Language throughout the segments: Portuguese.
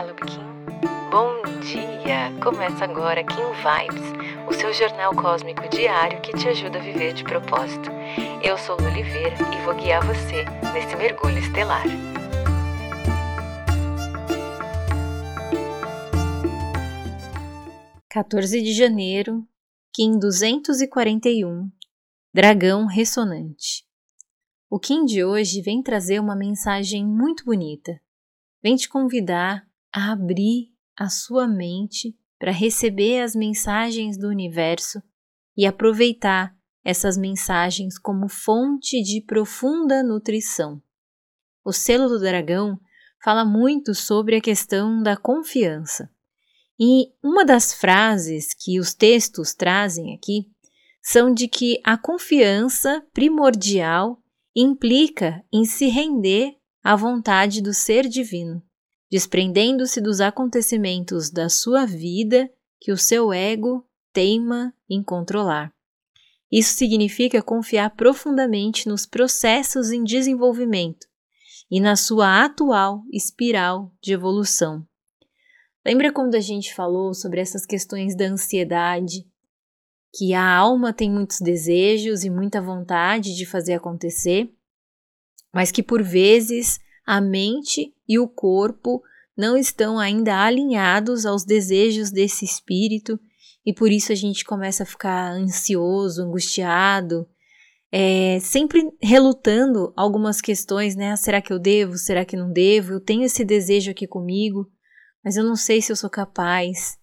Olá, Kim. Bom dia! Começa agora Kim Vibes, o seu jornal cósmico diário que te ajuda a viver de propósito. Eu sou Lu Oliveira e vou guiar você nesse mergulho estelar. Quatorze de janeiro, Kim 241, Dragão Ressonante. O Kim de hoje vem trazer uma mensagem muito bonita. Vem te convidar a abrir a sua mente para receber as mensagens do universo e aproveitar essas mensagens como fonte de profunda nutrição. O selo do dragão fala muito sobre a questão da confiança. E uma das frases que os textos trazem aqui são de que a confiança primordial implica em se render à vontade do ser divino, desprendendo-se dos acontecimentos da sua vida que o seu ego teima em controlar. Isso significa confiar profundamente nos processos em desenvolvimento e na sua atual espiral de evolução. Lembra quando a gente falou sobre essas questões da ansiedade, que a alma tem muitos desejos e muita vontade de fazer acontecer, mas que por vezes a mente e o corpo não estão ainda alinhados aos desejos desse espírito e por isso a gente começa a ficar ansioso, angustiado, é, sempre relutando algumas questões, né? Será que eu devo? Será que não devo? Eu tenho esse desejo aqui comigo, mas eu não sei se eu sou capaz.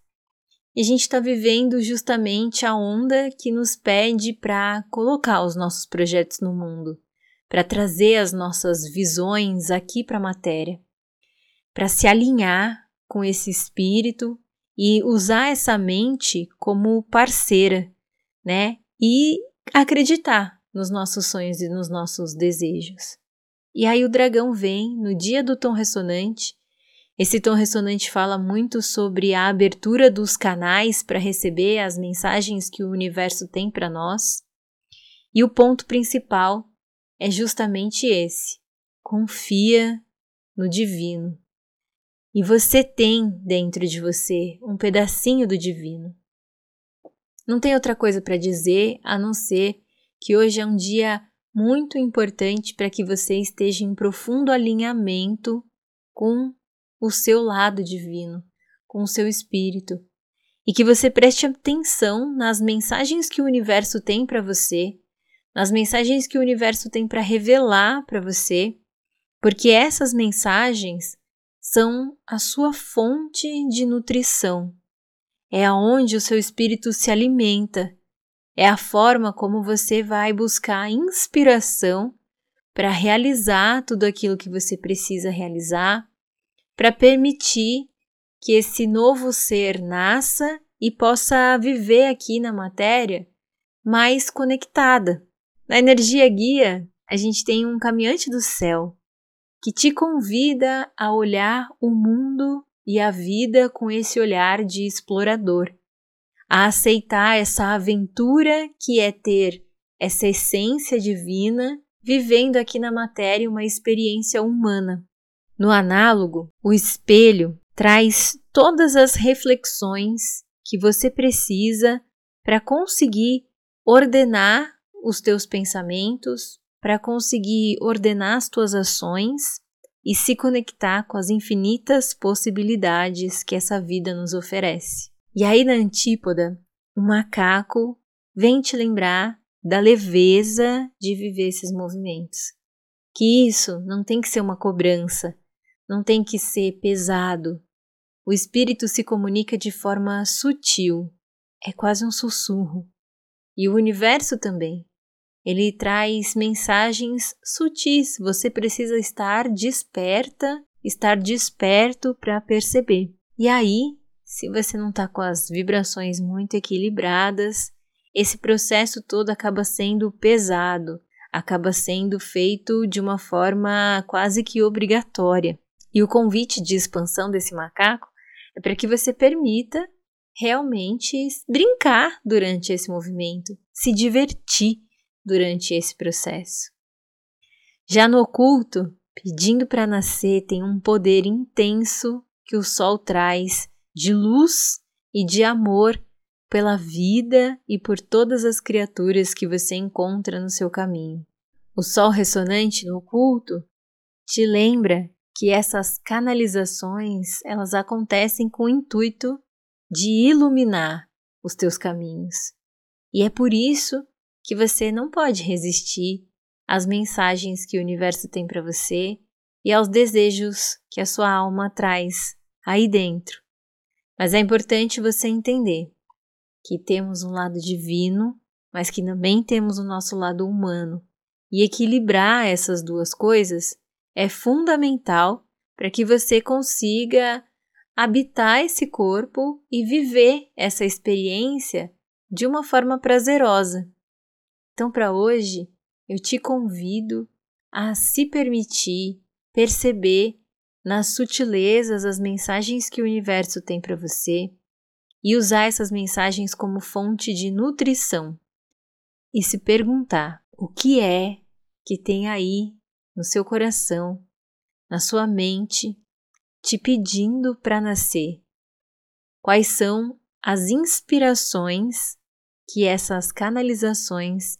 E a gente está vivendo justamente a onda que nos pede para colocar os nossos projetos no mundo, para trazer as nossas visões aqui para a matéria, para se alinhar com esse espírito e usar essa mente como parceira, né? E acreditar nos nossos sonhos e nos nossos desejos. E aí o dragão vem no dia do tom ressonante esse tom ressonante fala muito sobre a abertura dos canais para receber as mensagens que o universo tem para nós. E o ponto principal é justamente esse: confia no divino. E você tem dentro de você um pedacinho do divino. Não tem outra coisa para dizer a não ser que hoje é um dia muito importante para que você esteja em profundo alinhamento com o seu lado divino, com o seu espírito, e que você preste atenção nas mensagens que o universo tem para você, nas mensagens que o universo tem para revelar para você, porque essas mensagens são a sua fonte de nutrição. É aonde o seu espírito se alimenta. É a forma como você vai buscar inspiração para realizar tudo aquilo que você precisa realizar, para permitir que esse novo ser nasça e possa viver aqui na matéria mais conectada. Na energia guia, a gente tem um caminhante do céu que te convida a olhar o mundo e a vida com esse olhar de explorador, a aceitar essa aventura que é ter essa essência divina vivendo aqui na matéria uma experiência humana. No análogo, o espelho traz todas as reflexões que você precisa para conseguir ordenar os teus pensamentos, para conseguir ordenar as tuas ações e se conectar com as infinitas possibilidades que essa vida nos oferece. E aí na antípoda, o macaco vem te lembrar da leveza de viver esses movimentos. Que isso não tem que ser uma cobrança, não tem que ser pesado. O espírito se comunica de forma sutil, é quase um sussurro. E o universo também. Ele traz mensagens sutis, você precisa estar desperta, estar desperto para perceber. E aí, se você não está com as vibrações muito equilibradas, esse processo todo acaba sendo pesado, acaba sendo feito de uma forma quase que obrigatória. E o convite de expansão desse macaco é para que você permita realmente brincar durante esse movimento, se divertir durante esse processo. Já no oculto, pedindo para nascer tem um poder intenso que o sol traz de luz e de amor pela vida e por todas as criaturas que você encontra no seu caminho. O sol ressonante no oculto te lembra que essas canalizações, elas acontecem com o intuito de iluminar os teus caminhos. E é por isso que você não pode resistir às mensagens que o universo tem para você e aos desejos que a sua alma traz aí dentro. Mas é importante você entender que temos um lado divino, mas que também temos o nosso lado humano. E equilibrar essas duas coisas é fundamental para que você consiga habitar esse corpo e viver essa experiência de uma forma prazerosa. Então, para hoje, eu te convido a se permitir perceber nas sutilezas as mensagens que o universo tem para você e usar essas mensagens como fonte de nutrição e se perguntar o que é que tem aí no seu coração, na sua mente, te pedindo para nascer. Quais são as inspirações que essas canalizações